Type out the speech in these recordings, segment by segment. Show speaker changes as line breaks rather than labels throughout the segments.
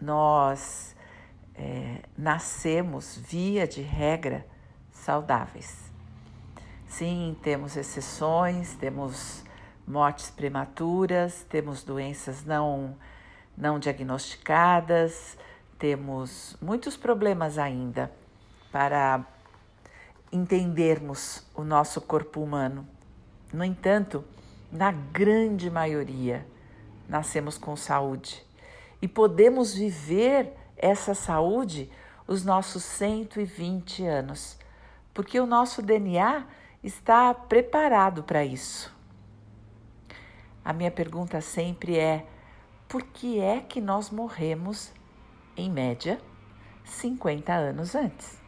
nós é, nascemos, via de regra, saudáveis. Sim, temos exceções, temos mortes prematuras, temos doenças não, não diagnosticadas, temos muitos problemas ainda para entendermos o nosso corpo humano. No entanto, na grande maioria, nascemos com saúde e podemos viver essa saúde os nossos 120 anos, porque o nosso DNA está preparado para isso. A minha pergunta sempre é: por que é que nós morremos, em média, 50 anos antes?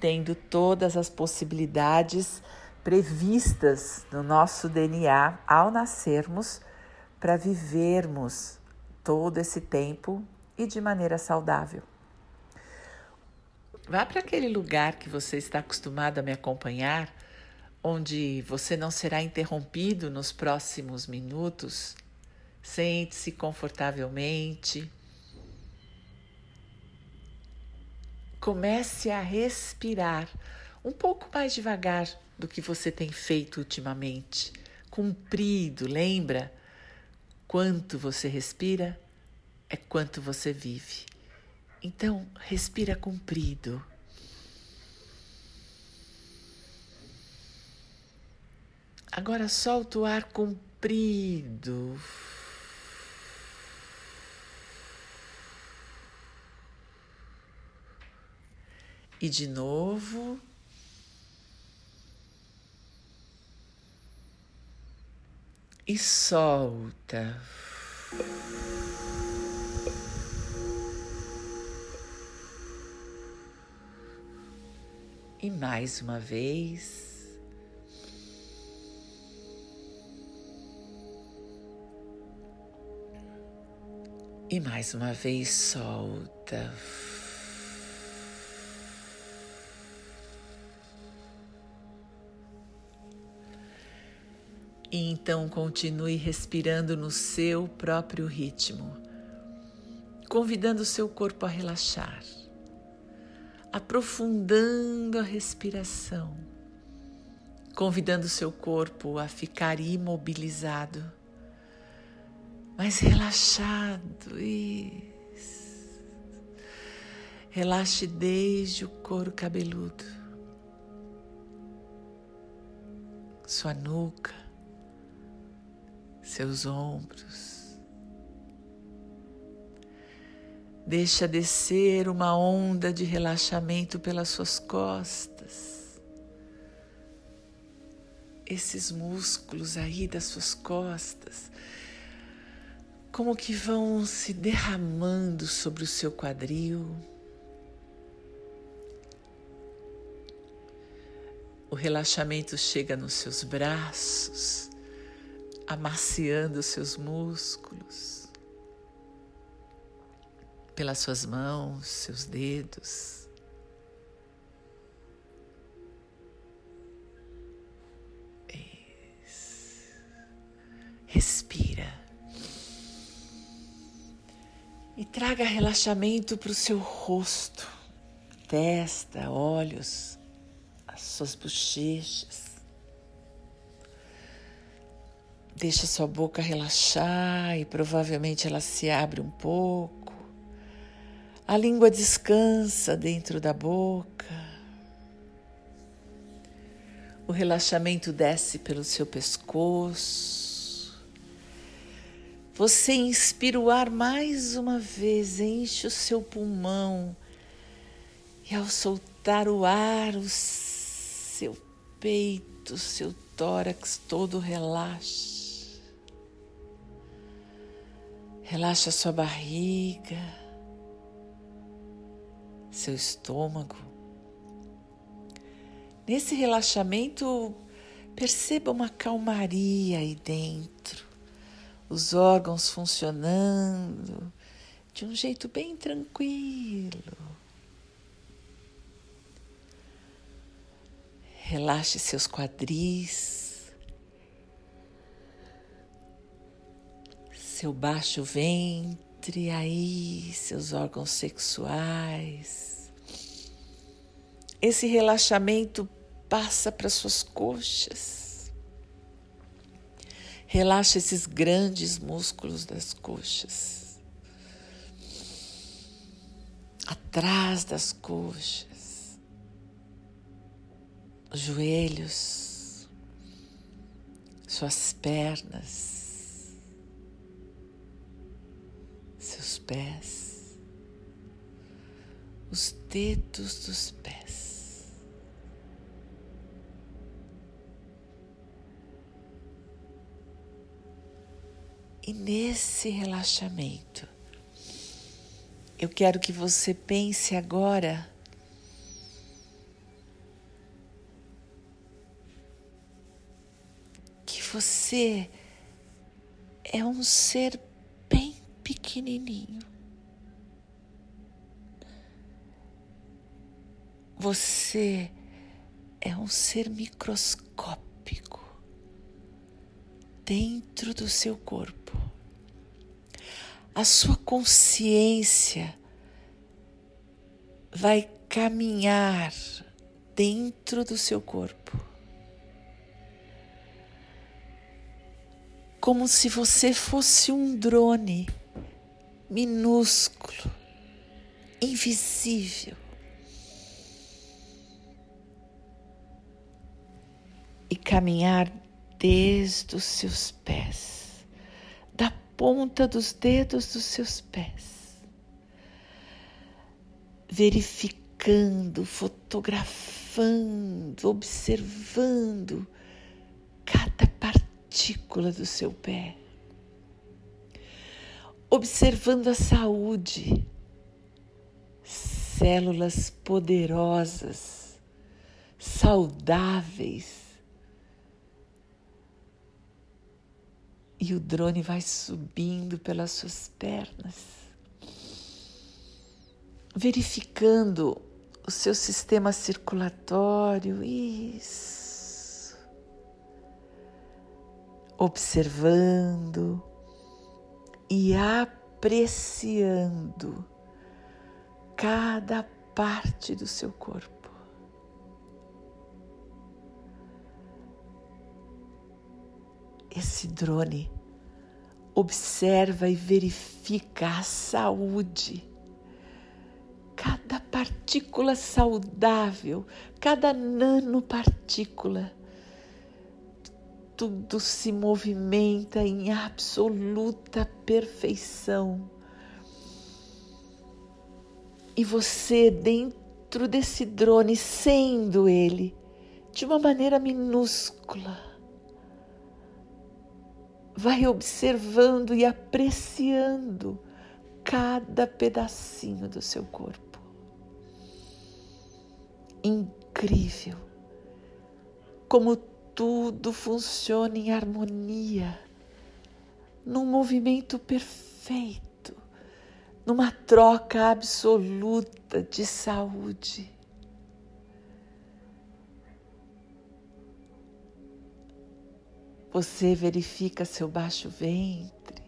Tendo todas as possibilidades previstas no nosso DNA ao nascermos para vivermos todo esse tempo e de maneira saudável. Vá para aquele lugar que você está acostumado a me acompanhar, onde você não será interrompido nos próximos minutos. Sente-se confortavelmente. Comece a respirar um pouco mais devagar do que você tem feito ultimamente. Cumprido, lembra? Quanto você respira é quanto você vive. Então, respira comprido. Agora solta o ar comprido. E de novo. E solta. E mais uma vez. E mais uma vez solta. E então continue respirando no seu próprio ritmo, convidando o seu corpo a relaxar, aprofundando a respiração, convidando o seu corpo a ficar imobilizado, mas relaxado. Isso. Relaxe desde o couro cabeludo, sua nuca, seus ombros. Deixa descer uma onda de relaxamento pelas suas costas. Esses músculos aí das suas costas, como que vão se derramando sobre o seu quadril. O relaxamento chega nos seus braços amaciando seus músculos, pelas suas mãos, seus dedos. Respira. E traga relaxamento para o seu rosto, testa, olhos, as suas bochechas. Deixa sua boca relaxar e provavelmente ela se abre um pouco. A língua descansa dentro da boca. O relaxamento desce pelo seu pescoço. Você inspira o ar mais uma vez, enche o seu pulmão. E ao soltar o ar, o seu peito, o seu tórax todo relaxa. Relaxa sua barriga, seu estômago. Nesse relaxamento, perceba uma calmaria aí dentro, os órgãos funcionando de um jeito bem tranquilo. Relaxe seus quadris. Seu baixo ventre, Entre aí seus órgãos sexuais. Esse relaxamento passa para suas coxas. Relaxa esses grandes músculos das coxas. Atrás das coxas. Os joelhos. Suas pernas. Pés. Os dedos dos pés. E nesse relaxamento, eu quero que você pense agora que você é um ser pequenininho. Você é um ser microscópico dentro do seu corpo. A sua consciência vai caminhar dentro do seu corpo. Como se você fosse um drone minúsculo, invisível. E caminhar desde os seus pés, da ponta dos dedos dos seus pés, verificando, fotografando, observando cada partícula do seu pé, observando a saúde, células poderosas, saudáveis. E o drone vai subindo pelas suas pernas, verificando o seu sistema circulatório, isso, observando e apreciando cada parte do seu corpo. Esse drone observa e verifica a saúde, cada partícula saudável, cada nanopartícula. Tudo se movimenta em absoluta perfeição. E você, dentro desse drone, sendo ele, de uma maneira minúscula, vai observando e apreciando cada pedacinho do seu corpo. Incrível como tudo funciona em harmonia, num movimento perfeito, numa troca absoluta de saúde. Você verifica seu baixo ventre,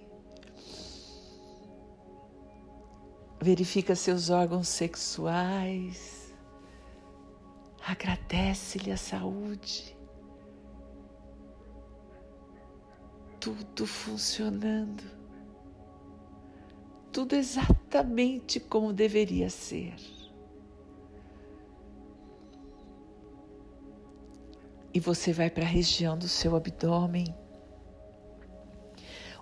verifica seus órgãos sexuais, agradece-lhe a saúde, tudo funcionando, tudo exatamente como deveria ser. e você vai para a região do seu abdômen.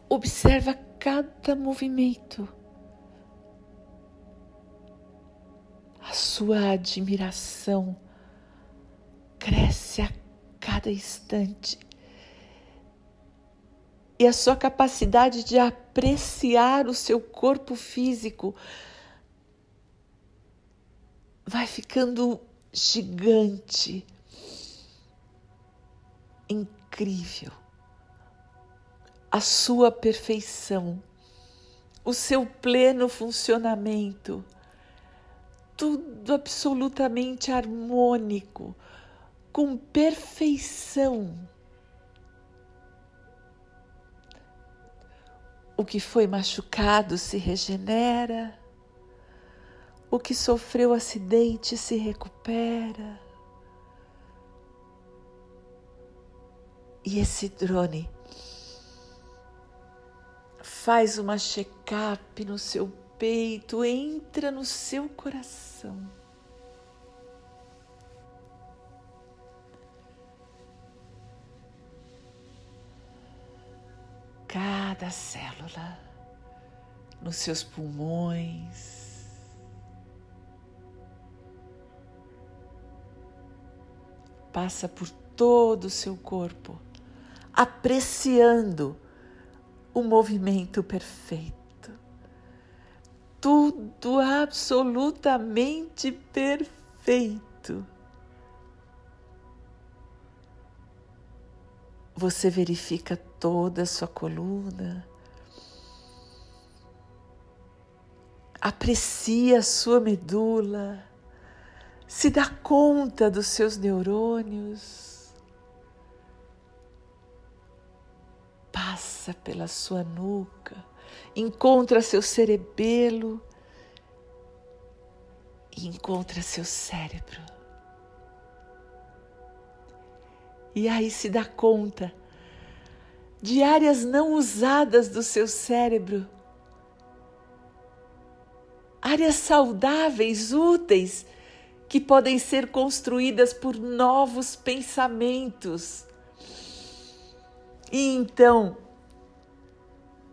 Observa cada movimento. A sua admiração cresce a cada instante. E a sua capacidade de apreciar o seu corpo físico vai ficando gigante incrível, a sua perfeição, o seu pleno funcionamento, tudo absolutamente harmônico, com perfeição. O que foi machucado se regenera. O que sofreu acidente se recupera. E esse drone faz uma check-up no seu peito, entra no seu coração. Cada célula nos seus pulmões. Passa por todo o seu corpo, apreciando o movimento perfeito. Tudo absolutamente perfeito. Você verifica toda a sua coluna, aprecia a sua medula, se dá conta dos seus neurônios. Passa pela sua nuca, encontra seu cerebelo. E encontra seu cérebro. E aí se dá conta de áreas não usadas do seu cérebro, áreas saudáveis, úteis, que podem ser construídas por novos pensamentos. E então,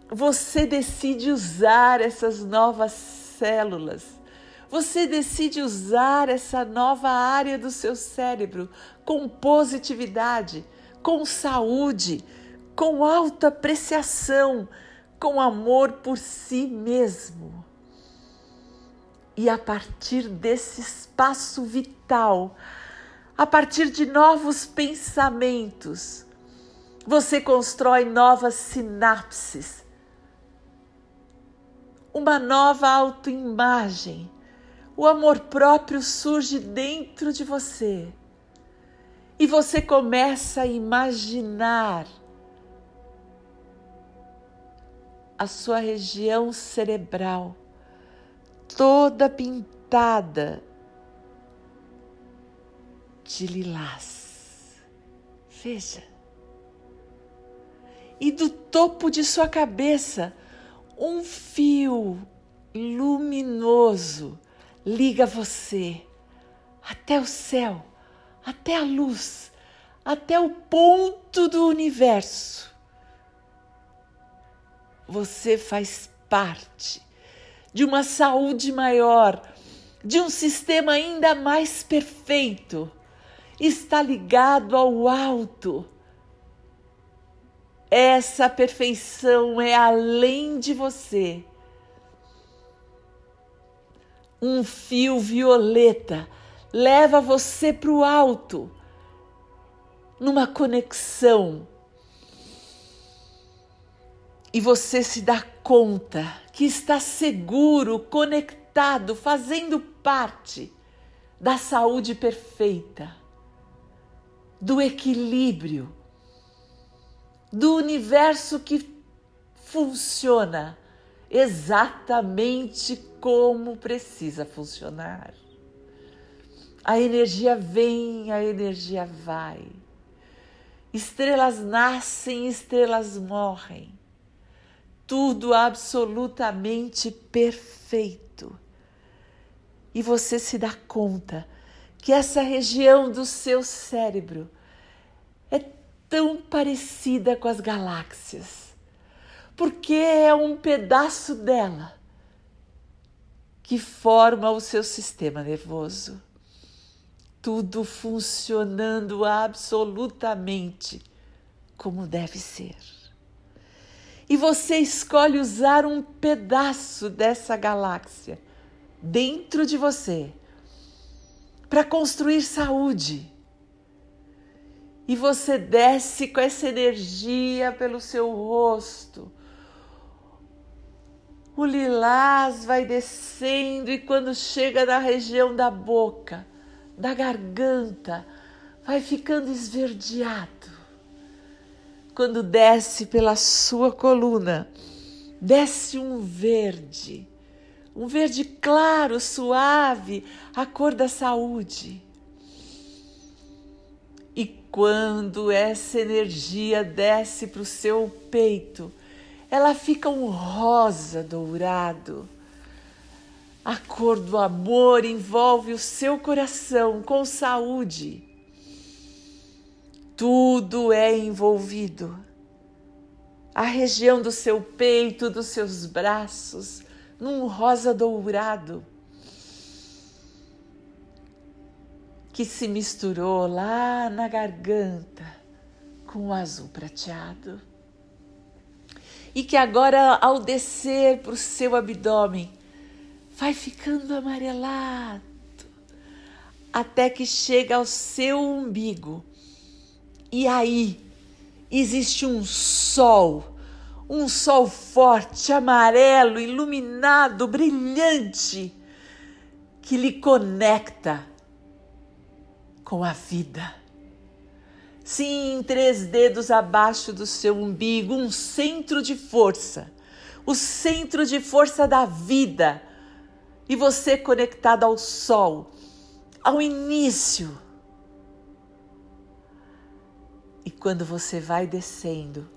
você decide usar essas novas células, você decide usar essa nova área do seu cérebro com positividade, com saúde, com alta apreciação, com amor por si mesmo. E a partir desse espaço vital, a partir de novos pensamentos, você constrói novas sinapses, uma nova autoimagem. O amor próprio surge dentro de você. E você começa a imaginar a sua região cerebral toda pintada de lilás. Veja e do topo de sua cabeça um fio luminoso liga você até o céu, até a luz, até o ponto do universo. Você faz parte de uma saúde maior, de um sistema ainda mais perfeito. Está ligado ao alto essa perfeição é além de você. Um fio violeta leva você para o alto, numa conexão. E você se dá conta que está seguro, conectado, fazendo parte da saúde perfeita, do equilíbrio do universo que funciona exatamente como precisa funcionar. A energia vem, a energia vai. Estrelas nascem, estrelas morrem. Tudo absolutamente perfeito. E você se dá conta que essa região do seu cérebro é tão parecida com as galáxias, porque é um pedaço dela que forma o seu sistema nervoso. Tudo funcionando absolutamente como deve ser. E você escolhe usar um pedaço dessa galáxia dentro de você para construir saúde e você desce com essa energia pelo seu rosto. O lilás vai descendo e quando chega na região da boca, da garganta, vai ficando esverdeado. Quando desce pela sua coluna, desce um verde, um verde claro, suave, a cor da saúde. E quando essa energia desce para o seu peito, ela fica um rosa dourado. A cor do amor envolve o seu coração com saúde. Tudo é envolvido. A região do seu peito, dos seus braços, num rosa dourado que se misturou lá na garganta com o azul prateado e que agora, ao descer para o seu abdômen, vai ficando amarelado até que chega ao seu umbigo. E aí existe um sol, um sol forte, amarelo, iluminado, brilhante, que lhe conecta com a vida Sim, três dedos abaixo do seu umbigo, um centro de força, o centro de força da vida. E você conectado ao sol, ao início. Quando você vai descendo,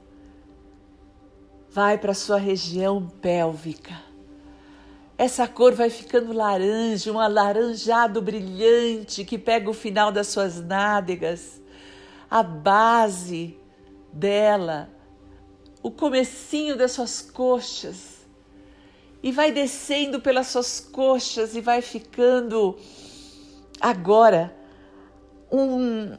vai para sua região pélvica. Essa cor vai ficando laranja, um alaranjado brilhante que pega o final das suas nádegas a base dela, o comecinho das suas coxas e vai descendo pelas suas coxas e vai ficando agora um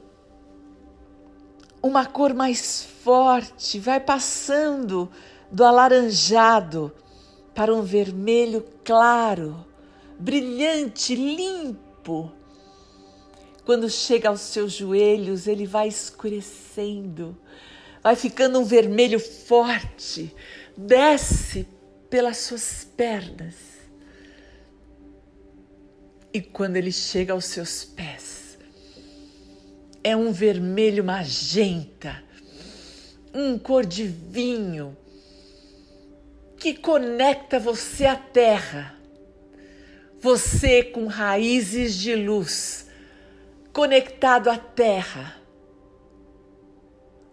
uma cor mais forte, vai passando do alaranjado para um vermelho claro, brilhante, limpo quando chega aos seus joelhos, ele vai escurecendo, vai ficando um vermelho forte, desce pelas suas pernas. E quando ele chega aos seus pés, é um vermelho magenta, um cor de vinho, que conecta você à terra. Você com raízes de luz conectado à terra.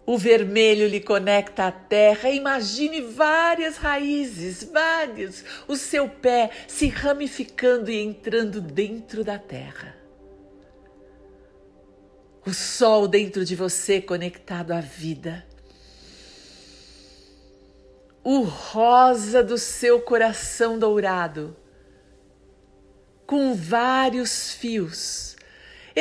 O vermelho lhe conecta à terra. Imagine várias raízes, vários, o seu pé se ramificando e entrando dentro da terra. O sol dentro de você conectado à vida. O rosa do seu coração dourado, com vários fios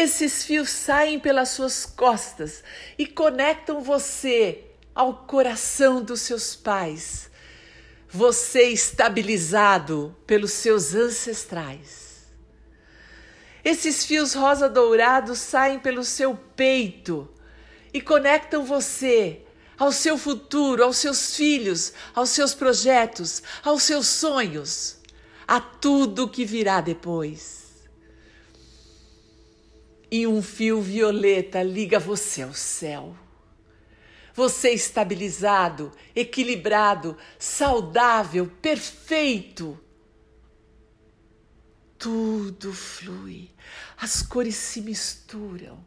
esses fios saem pelas suas costas e conectam você ao coração dos seus pais. Você estabilizado pelos seus ancestrais. Esses fios rosa dourados saem pelo seu peito e conectam você ao seu futuro, aos seus filhos, aos seus projetos, aos seus sonhos, a tudo que virá depois e um fio violeta liga você ao céu. Você estabilizado, equilibrado, saudável, perfeito. Tudo flui, as cores se misturam,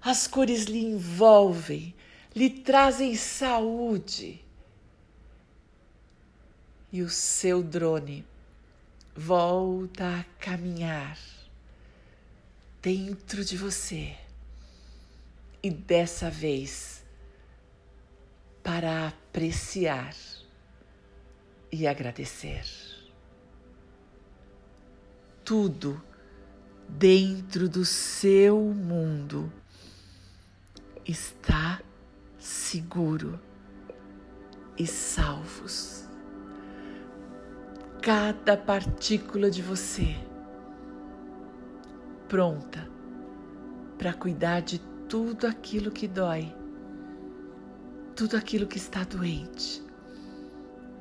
as cores lhe envolvem, lhe trazem saúde. E o seu drone volta a caminhar dentro de você e dessa vez para apreciar e agradecer. Tudo dentro do seu mundo está seguro e salvos. Cada partícula de você pronta para cuidar de tudo aquilo que dói, tudo aquilo que está doente,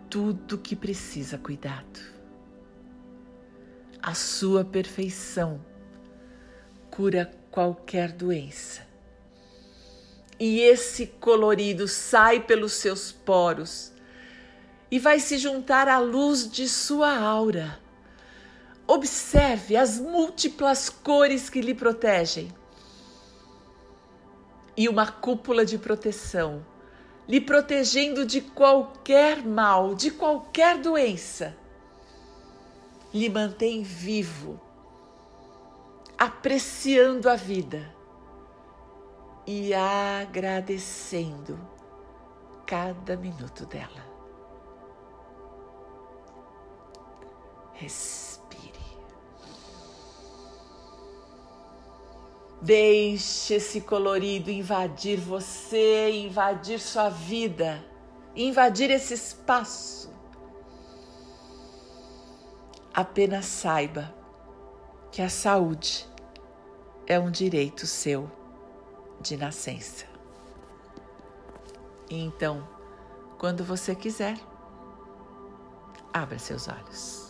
tudo que precisa cuidado. A sua perfeição cura qualquer doença. E esse colorido sai pelos seus poros e vai se juntar à luz de sua aura. Observe as múltiplas cores que lhe protegem e uma cúpula de proteção, lhe protegendo de qualquer mal, de qualquer doença. Lhe mantém vivo, apreciando a vida e agradecendo cada minuto dela. Respire. Deixe esse colorido invadir você, invadir sua vida, invadir esse espaço. Apenas saiba que a saúde é um direito seu de nascença. Então, quando você quiser, abra seus olhos.